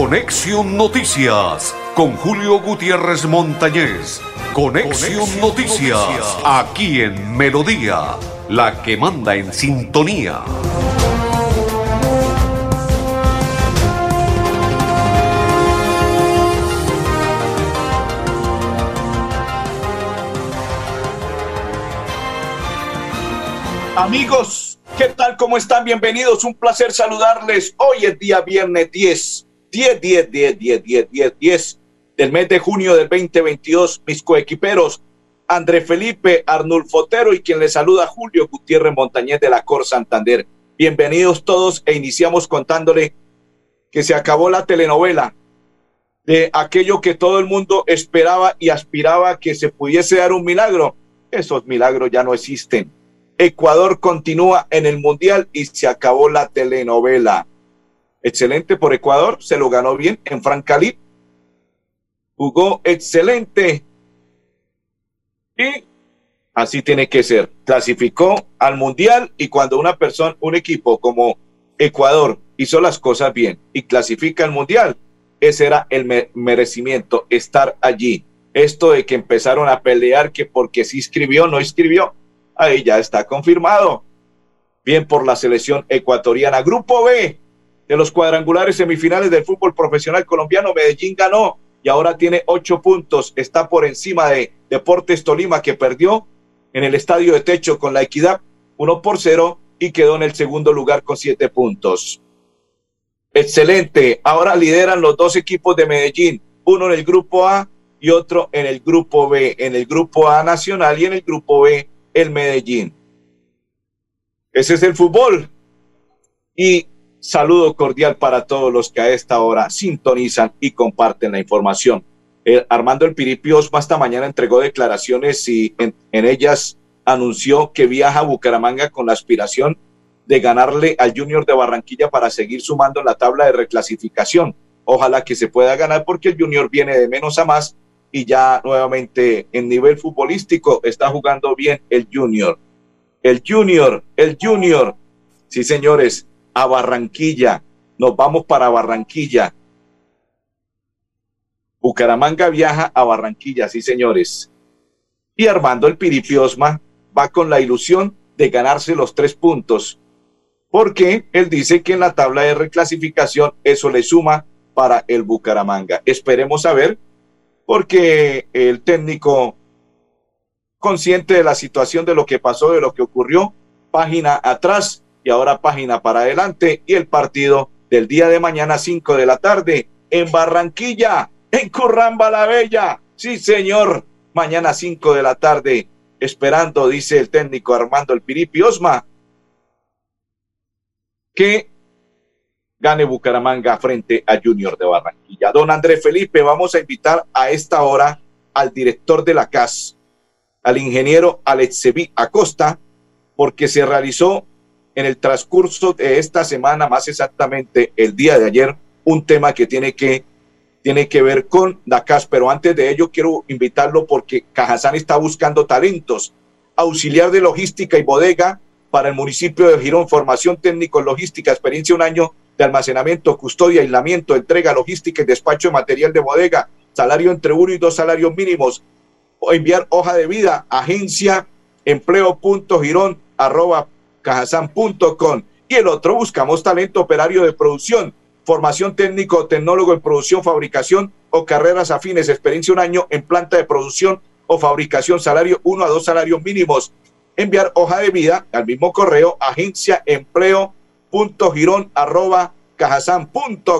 Conexión Noticias con Julio Gutiérrez Montañez. Conexión, Noticias, aquí en Melodía, la que manda en sintonía. Amigos, ¿qué tal? ¿Cómo están? Bienvenidos. Un placer saludarles. Hoy es día viernes 10, 10, 10, 10, 10, 10, 10, 10 del mes de junio del 2022. Mis coequiperos, André Felipe Arnulfo Otero y quien les saluda Julio Gutiérrez Montañez de la Cor Santander. Bienvenidos todos e iniciamos contándole que se acabó la telenovela de aquello que todo el mundo esperaba y aspiraba que se pudiese dar un milagro. Esos milagros ya no existen Ecuador continúa en el Mundial y se acabó la telenovela. Excelente por Ecuador, se lo ganó bien en Francalip. Jugó excelente. Y así tiene que ser. Clasificó al Mundial y cuando una persona, un equipo como Ecuador hizo las cosas bien y clasifica al Mundial, ese era el merecimiento, estar allí. Esto de que empezaron a pelear que porque sí escribió, no escribió, ahí ya está confirmado. Bien por la selección ecuatoriana. Grupo B de los cuadrangulares semifinales del fútbol profesional colombiano, Medellín ganó y ahora tiene ocho puntos. Está por encima de Deportes Tolima que perdió en el estadio de techo con la equidad uno por cero y quedó en el segundo lugar con siete puntos. Excelente. Ahora lideran los dos equipos de Medellín, uno en el grupo A y otro en el grupo B. En el grupo A nacional y en el grupo B el Medellín. Ese es el fútbol. Y saludo cordial para todos los que a esta hora sintonizan y comparten la información. Armando El Piripi Osma esta mañana entregó declaraciones y en, ellas anunció que viaja a Bucaramanga con la aspiración de ganarle al Junior de Barranquilla para seguir sumando la tabla de reclasificación. Ojalá que se pueda ganar porque el Junior viene de menos a más y ya nuevamente en nivel futbolístico está jugando bien el Junior. El Junior, el Junior. Sí, señores, a Barranquilla. Nos vamos para Barranquilla. Bucaramanga viaja a Barranquilla, sí, señores. Y Armando el Piripiosma va con la ilusión de ganarse los tres puntos. Porque él dice que en la tabla de reclasificación eso le suma para el Bucaramanga. Esperemos a ver porque el técnico, consciente de la situación, de lo que pasó, de lo que ocurrió, página atrás y ahora página para adelante y el partido del día de mañana, 5 de la tarde, en Barranquilla, en Curramba la Bella. Sí, señor, mañana 5 de la tarde, esperando, dice el técnico Armando El Piripi Osma, que gane Bucaramanga frente a Junior de Barranquilla. Don Andrés Felipe, vamos a invitar a esta hora al director de la CAS, al ingeniero Alexevi Acosta, porque se realizó en el transcurso de esta semana, más exactamente el día de ayer, un tema que tiene que, tiene que ver con la CAS. Pero antes de ello, quiero invitarlo porque Cajazán está buscando talentos, auxiliar de logística y bodega para el municipio de Girón, formación técnico logística, experiencia un año de almacenamiento, custodia, aislamiento, entrega, logística y despacho de material de bodega, salario entre uno y dos salarios mínimos, o enviar hoja de vida, agencia empleo.girón arroba cajasan.com. Y el otro, buscamos talento operario de producción, formación técnico, tecnólogo en producción, fabricación o carreras afines, experiencia un año en planta de producción o fabricación, salario uno a dos salarios mínimos. Enviar hoja de vida al mismo correo, agencia empleo punto girón arroba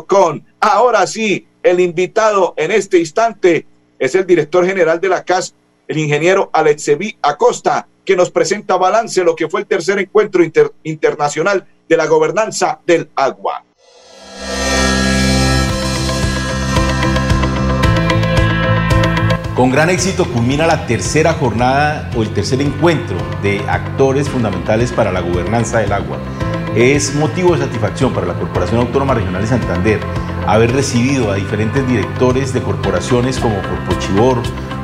com. Ahora sí, el invitado en este instante es el director general de la CAS, el ingeniero Alexevi Acosta, que nos presenta balance lo que fue el tercer encuentro internacional de la gobernanza del agua. Con gran éxito culmina la tercera jornada o el tercer encuentro de actores fundamentales para la gobernanza del agua es motivo de satisfacción para la Corporación Autónoma Regional de Santander haber recibido a diferentes directores de corporaciones como Corpo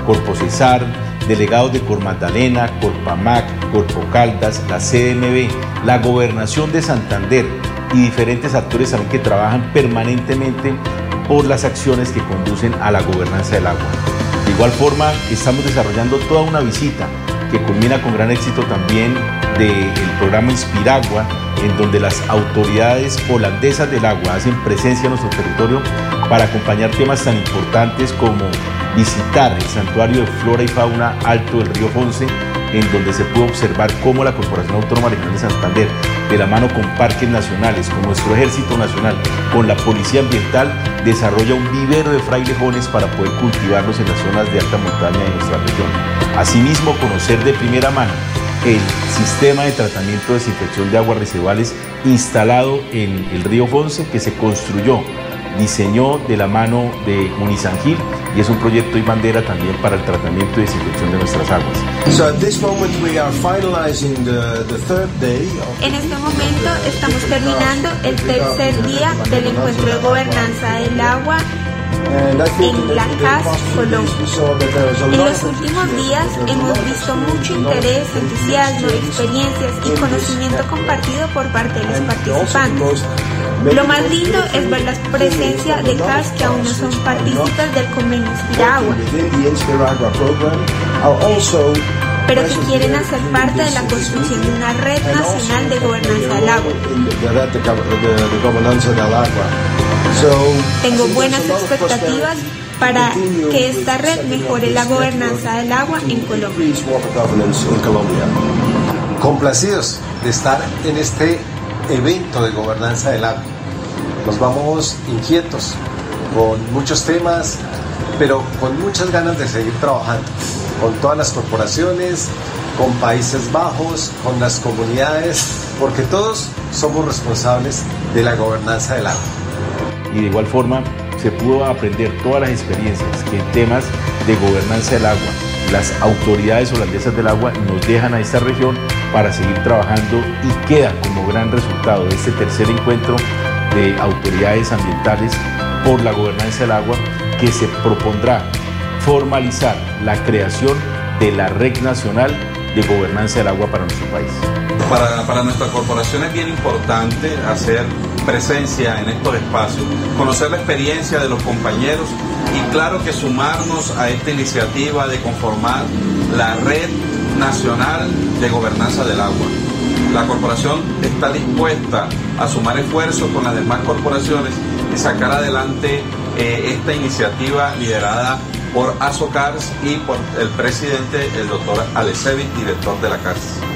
Chibor, Corpo Cesar, delegados de Cor Magdalena, Corpamac, Corpo Caldas, la CMB, la Gobernación de Santander y diferentes actores también que trabajan permanentemente por las acciones que conducen a la gobernanza del agua. De igual forma, estamos desarrollando toda una visita que culmina con gran éxito también del programa Inspiragua, en donde las autoridades holandesas del agua hacen presencia en nuestro territorio para acompañar temas tan importantes como visitar el santuario de flora y fauna alto del río Fonce, en donde se pudo observar cómo la Corporación Autónoma Regional de Santander, de la mano con parques nacionales, con nuestro Ejército Nacional, con la Policía Ambiental, desarrolla un vivero de frailejones para poder cultivarlos en las zonas de alta montaña de nuestra región. Asimismo, conocer de primera mano el sistema de tratamiento de desinfección de aguas residuales instalado en el río Fonce que se construyó diseñó de la mano de Unisangil y es un proyecto y bandera también para el tratamiento y desinfección de nuestras aguas. En este momento estamos terminando el tercer día del encuentro de gobernanza del agua en la CAS Colombia. En los últimos días hemos visto mucho interés, entusiasmo, experiencias y conocimiento compartido por parte de los participantes. Lo más lindo es ver la presencia de CAS que aún no son partícipes del convenio Inspiragua pero que quieren hacer parte de la construcción de una red nacional de gobernanza del agua. Tengo buenas expectativas para que esta red mejore la gobernanza del agua en Colombia. Complacidos de estar en este evento de gobernanza del agua. Nos vamos inquietos con muchos temas, pero con muchas ganas de seguir trabajando con todas las corporaciones, con Países Bajos, con las comunidades, porque todos somos responsables de la gobernanza del agua. Y de igual forma se pudo aprender todas las experiencias que en temas de gobernanza del agua las autoridades holandesas del agua nos dejan a esta región para seguir trabajando y queda como gran resultado de este tercer encuentro de autoridades ambientales por la gobernanza del agua que se propondrá formalizar la creación de la Red Nacional de Gobernanza del Agua para nuestro país. Para, nuestra corporación es bien importante hacer presencia en estos espacios, conocer la experiencia de los compañeros y claro que sumarnos a esta iniciativa de conformar la Red Nacional de Gobernanza del Agua. La corporación está dispuesta a sumar esfuerzos con las demás corporaciones y sacar adelante eh, esta iniciativa liderada por Azocars y por el presidente, el doctor Alecevic, director de la CARS.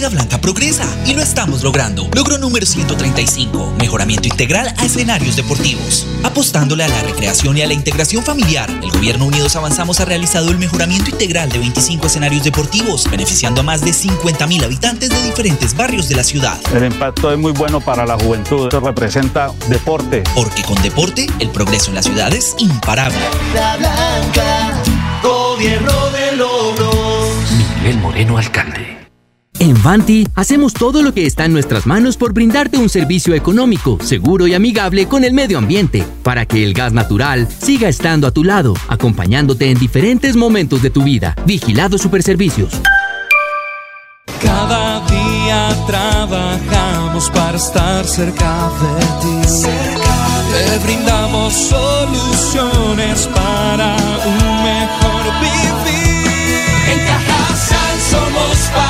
Florida Blanca progresa y lo estamos logrando. Logro número 135, mejoramiento integral a escenarios deportivos. Apostándole a la recreación y a la integración familiar, el Gobierno Unidos Avanzamos ha realizado el mejoramiento integral de 25 escenarios deportivos, beneficiando a más de 50 mil habitantes de diferentes barrios de la ciudad. El impacto es muy bueno para la juventud, esto representa deporte. Porque con deporte, el progreso en la ciudad es imparable. La Blanca, gobierno de logros. Miguel Moreno, alcalde. En Vanti hacemos todo lo que está en nuestras manos por brindarte un servicio económico, seguro y amigable con el medio ambiente, para que el gas natural siga estando a tu lado, acompañándote en diferentes momentos de tu vida. Vigilado Superservicios. Cada día trabajamos para estar cerca de ti. Te brindamos soluciones para un mejor vivir. En Cajasal somos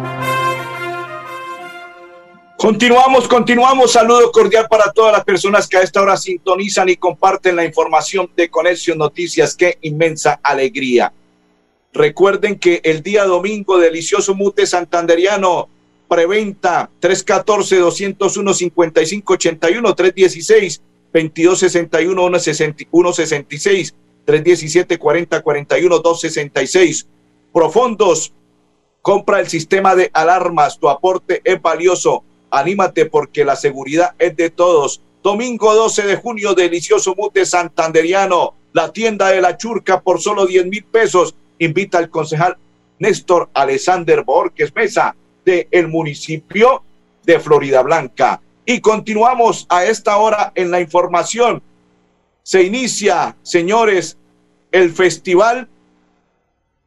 Continuamos, continuamos. Saludo cordial para todas las personas que a esta hora sintonizan y comparten la información de Conexión Noticias. Qué inmensa alegría. Recuerden que el día domingo, delicioso mute santanderiano, preventa 314-201-5581, 316-2261-166, 317-4041-266. Profundos, compra el sistema de alarmas, tu aporte es valioso Anímate porque la seguridad es de todos. Domingo 12 de junio, delicioso mute santanderiano. La tienda de la churca por solo 10 mil pesos. Invita al concejal Néstor Alexander Borges Mesa del el municipio de Florida Blanca. Y continuamos a esta hora en la información. Se inicia, señores, el Festival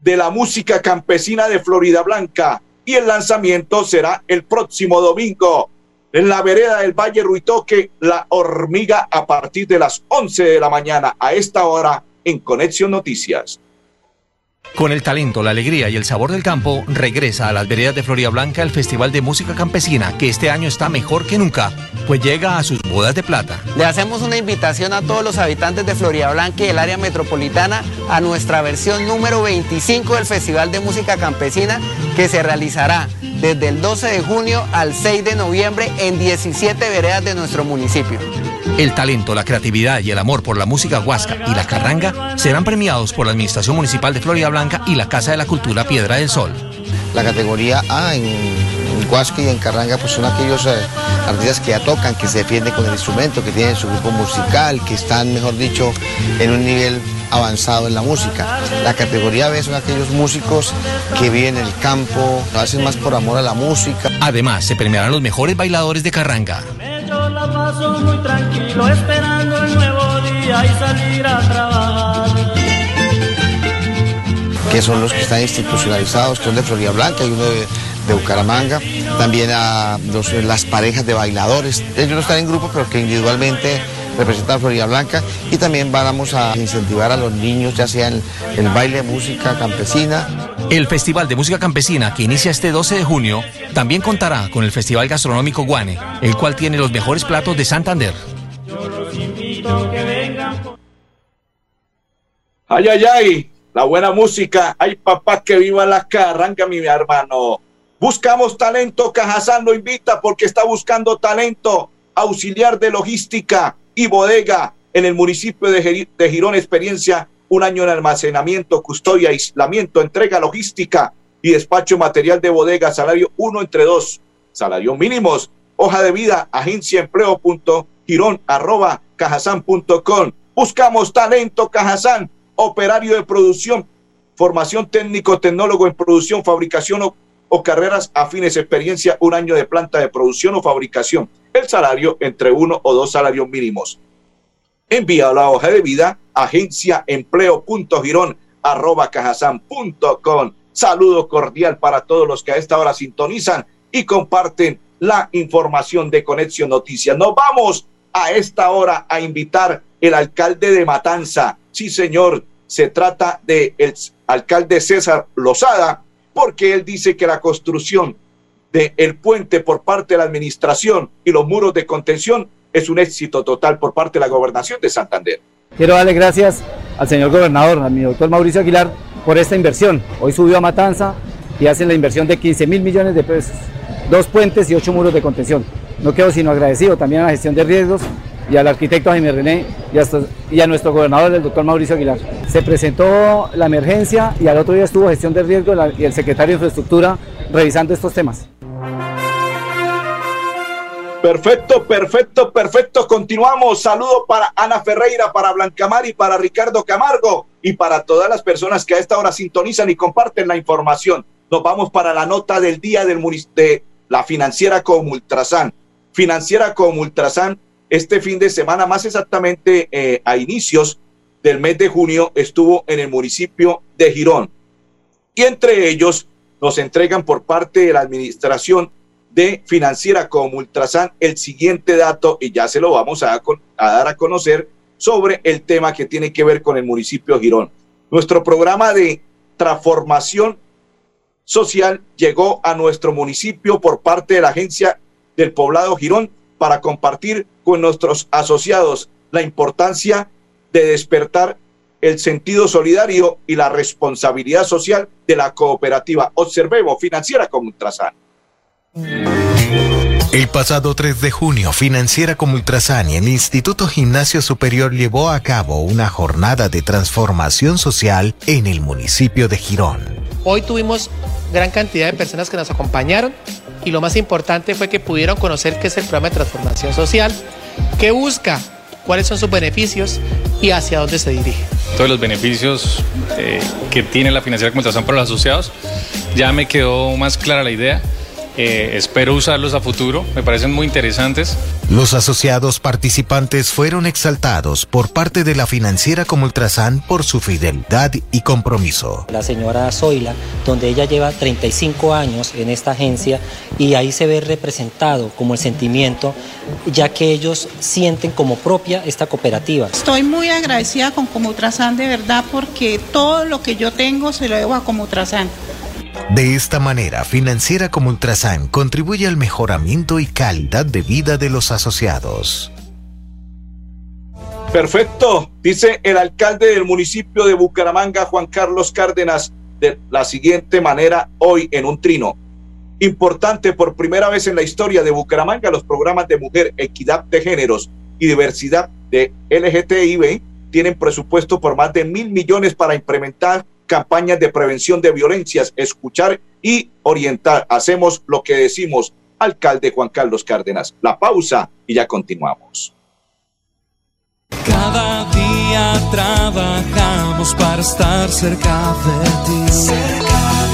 de la Música Campesina de Florida Blanca y el lanzamiento será el próximo domingo en la vereda del Valle Ruitoque, La Hormiga, a partir de las 11 de la mañana, a esta hora, en Conexión Noticias. Con el talento, la alegría y el sabor del campo, regresa a las veredas de Florida Blanca el Festival de Música Campesina, que este año está mejor que nunca, pues llega a sus bodas de plata. Le hacemos una invitación a todos los habitantes de Florida Blanca y el área metropolitana a nuestra versión número 25 del Festival de Música Campesina, que se realizará desde el 12 de junio al 6 de noviembre en 17 veredas de nuestro municipio. El talento, la creatividad y el amor por la música huasca y la carranga serán premiados por la Administración Municipal de Florida Blanca y la Casa de la Cultura Piedra del Sol. La categoría A en, huasca y en carranga pues son aquellos eh, artistas que ya tocan, que se defienden con el instrumento, que tienen su grupo musical, que están, mejor dicho, en un nivel avanzado en la música. La categoría B son aquellos músicos que viven en el campo, lo hacen más por amor a la música. Además, se premiarán los mejores bailadores de carranga. Muy tranquilo esperando el nuevo día y salir a trabajar. Que son los que están institucionalizados, que son de Florida Blanca y uno de, Bucaramanga. También a las parejas de bailadores. Ellos no están en grupo, pero que individualmente representan a Florida Blanca. Y también vamos a incentivar a los niños, ya sea en el baile música campesina. El Festival de Música Campesina, que inicia este 12 de junio, también contará con el Festival Gastronómico Guane, el cual tiene los mejores platos de Santander. Ay, ay, ay, la buena música. Ay, papá, que viva la carranga, mi hermano. Buscamos talento, Cajazán lo invita porque está buscando talento, auxiliar de logística y bodega en el municipio de Girón, experiencia un año en almacenamiento, custodia, aislamiento, entrega logística y despacho material de bodega, salario uno entre dos, salarios mínimos, hoja de vida, agencia empleo punto, girón, arroba, cajazán.com. Buscamos talento, Cajazán, operario de producción, formación técnico, tecnólogo en producción, fabricación o, o carreras afines, experiencia, un año de planta de producción o fabricación. El salario entre uno o dos salarios mínimos. Envía la hoja de vida agencia empleo.girón arroba cajasan.com. Saludo cordial para todos los que a esta hora sintonizan y comparten la información de Conexión Noticias. Nos vamos a esta hora a invitar el alcalde de Matanza. Sí, señor, se trata de el alcalde César Lozada, porque él dice que la construcción del el puente por parte de la administración y los muros de contención es un éxito total por parte de la gobernación de Santander. Quiero darle gracias al señor gobernador, a mi doctor Mauricio Aguilar, por esta inversión. Hoy subió a Matanza y hacen la inversión de 15 mil millones de pesos, dos puentes y ocho muros de contención. No quedo sino agradecido también a la gestión de riesgos y al arquitecto Jaime René y, a nuestro gobernador, el doctor Mauricio Aguilar. Se presentó la emergencia y al otro día estuvo gestión de riesgo y el secretario de infraestructura revisando estos temas. Perfecto, perfecto, perfecto. Continuamos. Saludo para Ana Ferreira, para Blancamar y para Ricardo Camargo y para todas las personas que a esta hora sintonizan y comparten la información. Nos vamos para la nota del día del de la financiera como Ultrasan. Financiera como Ultrasan, este fin de semana, más exactamente eh, a inicios del mes de junio estuvo en el municipio de Girón. Y entre ellos nos entregan por parte de la administración de financiera como Ultrasan el siguiente dato y ya se lo vamos a, dar a conocer sobre el tema que tiene que ver con el municipio de Girón. Nuestro programa de transformación social llegó a nuestro municipio por parte de la agencia del poblado Girón para compartir con nuestros asociados la importancia de despertar el sentido solidario y la responsabilidad social de la cooperativa Observemos Financiera como Ultrasan. El pasado 3 de junio, Financiera como Ultrasan y el Instituto Gimnasio Superior llevó a cabo una jornada de transformación social en el municipio de Girón. Hoy tuvimos gran cantidad de personas que nos acompañaron y lo más importante fue que pudieron conocer qué es el programa de transformación social, qué busca, cuáles son sus beneficios y hacia dónde se dirige. Todos los beneficios eh, que tiene la financiera como Ultrasan para los asociados, ya me quedó más clara la idea eh, espero usarlos a futuro, me parecen muy interesantes. Los asociados participantes fueron exaltados por parte de la financiera como Ultrasan por su fidelidad y compromiso. La señora Zoila, donde ella lleva 35 años en esta agencia y ahí se ve representado como el sentimiento, ya que ellos sienten como propia esta cooperativa. Estoy muy agradecida con Ultrasan de verdad porque todo lo que yo tengo se lo debo a Ultrasan. De esta manera, Financiera como Ultrasan contribuye al mejoramiento y calidad de vida de los asociados. Perfecto, dice el alcalde del municipio de Bucaramanga, Juan Carlos Cárdenas, de la siguiente manera hoy en un trino. Importante por primera vez en la historia de Bucaramanga, los programas de mujer, equidad de géneros y diversidad de LGTBI tienen presupuesto por más de mil millones para implementar campañas de prevención de violencias, escuchar y orientar. Hacemos lo que decimos, alcalde Juan Carlos Cárdenas. La pausa y ya continuamos. Cada día trabajamos para estar cerca de ti.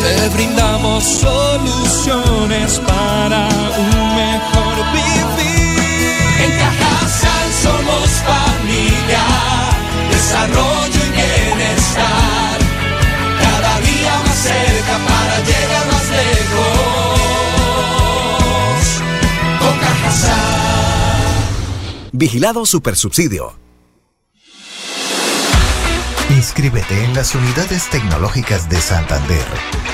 Te brindamos soluciones para un mejor vivir. En Cajasal somos familia, desarrollo Vigilado Supersubsidio. Inscríbete en las unidades tecnológicas de Santander,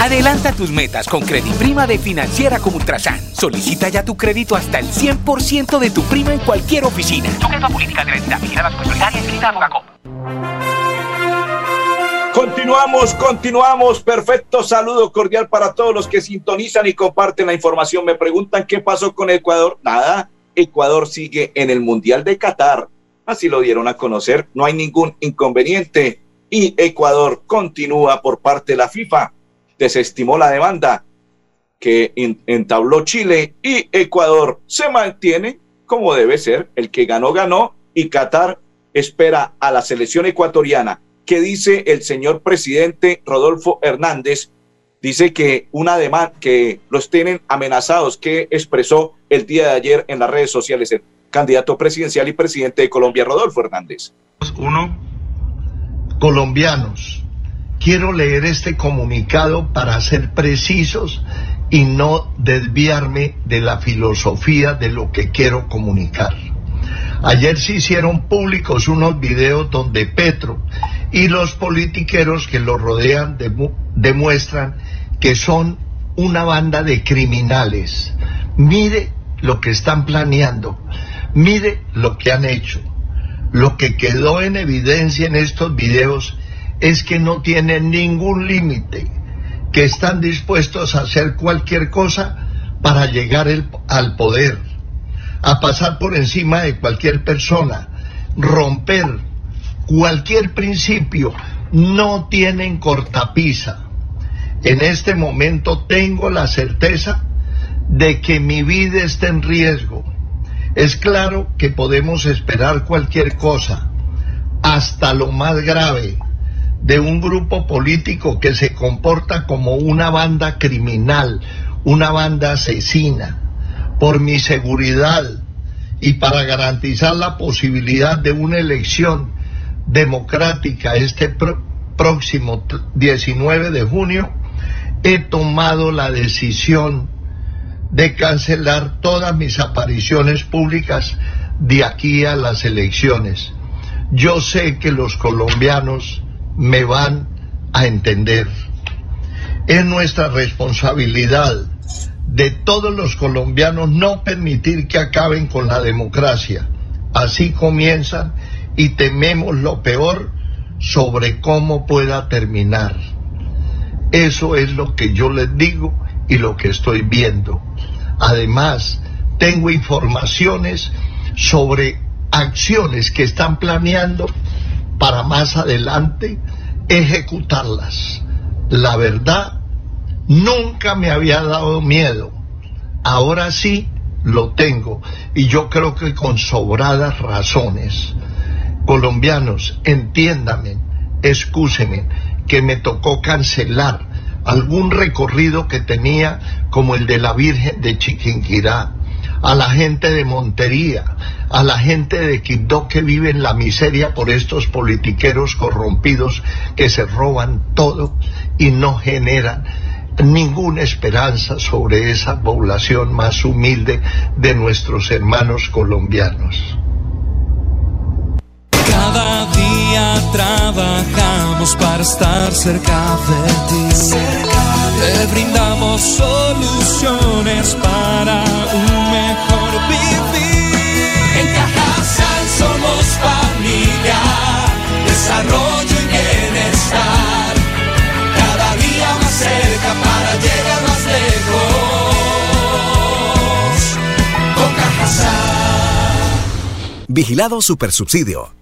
Adelanta tus metas con Prima de Financiera como Ultrasan. Solicita ya tu crédito hasta el 100% de tu prima en cualquier oficina. Sujeto a política de la vigilada Continuamos, continuamos. Perfecto saludo cordial para todos los que sintonizan y comparten la información. Me preguntan qué pasó con Ecuador. Nada, Ecuador sigue en el Mundial de Qatar. Así lo dieron a conocer. No hay ningún inconveniente. Y Ecuador continúa por parte de la FIFA desestimó la demanda que entabló Chile y Ecuador se mantiene como debe ser, el que ganó ganó y Qatar espera a la selección ecuatoriana. ¿Qué dice el señor presidente Rodolfo Hernández? Dice que una demanda que los tienen amenazados que expresó el día de ayer en las redes sociales el candidato presidencial y presidente de Colombia Rodolfo Hernández. Uno, colombianos Quiero leer este comunicado para ser precisos y no desviarme de la filosofía de lo que quiero comunicar. Ayer se hicieron públicos unos videos donde Petro y los politiqueros que lo rodean demuestran que son una banda de criminales. Mire lo que están planeando, mire lo que han hecho. Lo que quedó en evidencia en estos videos es que no tienen ningún límite, que están dispuestos a hacer cualquier cosa para llegar al poder, a pasar por encima de cualquier persona, romper cualquier principio, no tienen cortapisa. En este momento tengo la certeza de que mi vida está en riesgo. Es claro que podemos esperar cualquier cosa, hasta lo más grave, de un grupo político que se comporta como una banda criminal, una banda asesina. Por mi seguridad y para garantizar la posibilidad de una elección democrática este próximo 19 de junio, he tomado la decisión de cancelar todas mis apariciones públicas de aquí a las elecciones. Yo sé que los colombianos me van a entender. Es nuestra responsabilidad de todos los colombianos no permitir que acaben con la democracia. Así comienzan y tememos lo peor sobre cómo pueda terminar. Eso es lo que yo les digo y lo que estoy viendo. Además, tengo informaciones sobre acciones que están planeando para más adelante ejecutarlas. La verdad, nunca me había dado miedo. Ahora sí lo tengo y yo creo que con sobradas razones. Colombianos, entiéndame, excúsenme, que me tocó cancelar algún recorrido que tenía como el de la Virgen de Chiquinquirá, a la gente de Montería, a la gente de Quibdó que vive en la miseria por estos politiqueros corrompidos que se roban todo y no generan ninguna esperanza sobre esa población más humilde de nuestros hermanos colombianos. Cada día trabajamos para estar cerca de ti. Te brindamos soluciones para un En Cajasal somos familia, desarrollo y bienestar. Cada día más cerca para llegar más lejos. Con Cajasal. Vigilado Supersubsidio.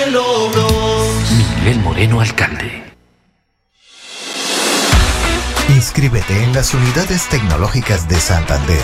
Miguel Moreno, alcalde. Inscríbete en las unidades tecnológicas de Santander,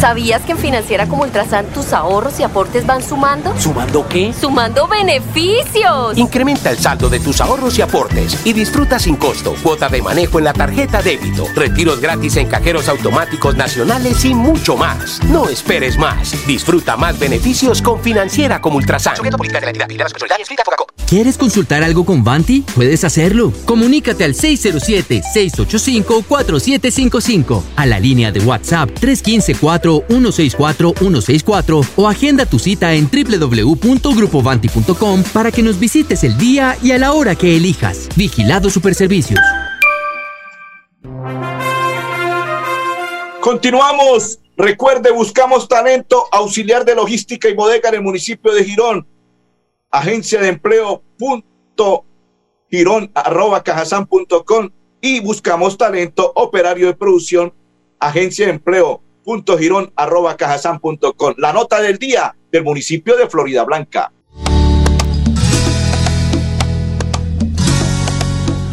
¿Sabías que en Financiera como Ultrasan tus ahorros y aportes van sumando? ¿Sumando qué? ¡Sumando beneficios! Incrementa el saldo de tus ahorros y aportes y disfruta sin costo cuota de manejo en la tarjeta débito, retiros gratis en cajeros automáticos nacionales y mucho más. No esperes más. Disfruta más beneficios con Financiera como Ultrasan. ¿Quieres consultar algo con Vanti? Puedes hacerlo. Comunícate al 607-685-4755, a la línea de WhatsApp 315-4164-164 o agenda tu cita en www.grupovanti.com para que nos visites el día y a la hora que elijas. Vigilado Superservicios. Continuamos. Recuerde, buscamos talento auxiliar de logística y bodega en el municipio de Girón. Agencia de empleo punto girón arroba cajasan punto com y buscamos talento operario de producción agencia de empleo La nota del día del municipio de Florida Blanca.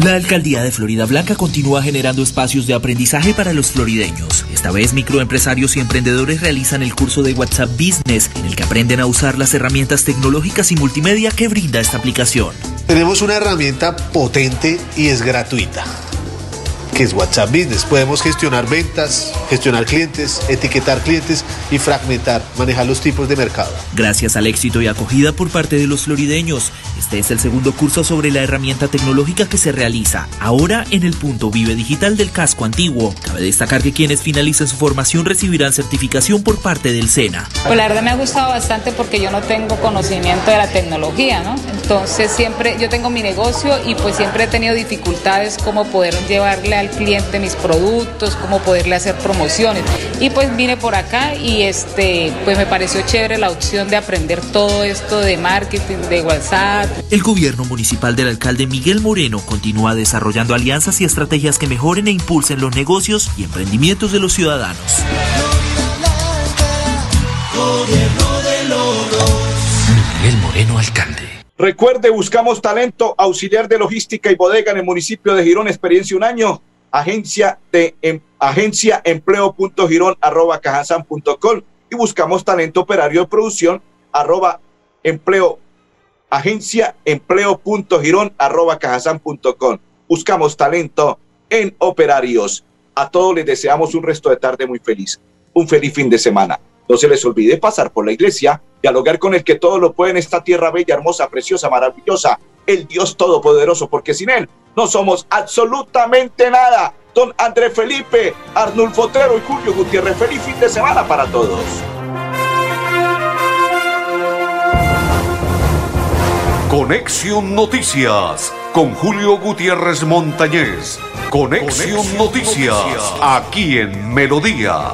La alcaldía de Florida Blanca continúa generando espacios de aprendizaje para los florideños. Esta vez microempresarios y emprendedores realizan el curso de WhatsApp Business en el que aprenden a usar las herramientas tecnológicas y multimedia que brinda esta aplicación. Tenemos una herramienta potente y es gratuita, que es WhatsApp Business. Podemos gestionar ventas, gestionar clientes, etiquetar clientes y fragmentar, manejar los tipos de mercado. Gracias al éxito y acogida por parte de los florideños, este es el segundo curso sobre la herramienta tecnológica que se realiza ahora en el punto Vive Digital del casco antiguo. Cabe destacar que quienes finalicen su formación recibirán certificación por parte del SENA. Pues la verdad me ha gustado bastante porque yo no tengo conocimiento de la tecnología, ¿no? Entonces siempre yo tengo mi negocio y pues siempre he tenido dificultades como poder llevarle al cliente mis productos, cómo poderle hacer promociones. Y pues vine por acá y este pues me pareció chévere la opción de aprender todo esto de marketing, de WhatsApp. El gobierno municipal del alcalde Miguel Moreno continúa desarrollando alianzas y estrategias que mejoren e impulsen los negocios y emprendimientos de los ciudadanos. Miguel Moreno, alcalde. Recuerde, buscamos talento, auxiliar de logística y bodega en el municipio de Girón, experiencia un año, agencia de em, agencia empleo.girón arroba cajasan.com y buscamos talento operario de producción arroba empleo agencia empleo.girón arroba cajasan.com. Buscamos talento en operarios. A todos les deseamos un resto de tarde muy feliz, un feliz fin de semana. No se les olvide pasar por la iglesia, dialogar con el que todo lo puede en esta tierra bella, hermosa, preciosa, maravillosa, el Dios Todopoderoso, porque sin Él no somos absolutamente nada. Don André Felipe, Arnulfo Otero y Julio Gutiérrez, feliz fin de semana para todos. Conexión Noticias con Julio Gutiérrez Montañez. Conexión, Noticias, aquí en Melodía,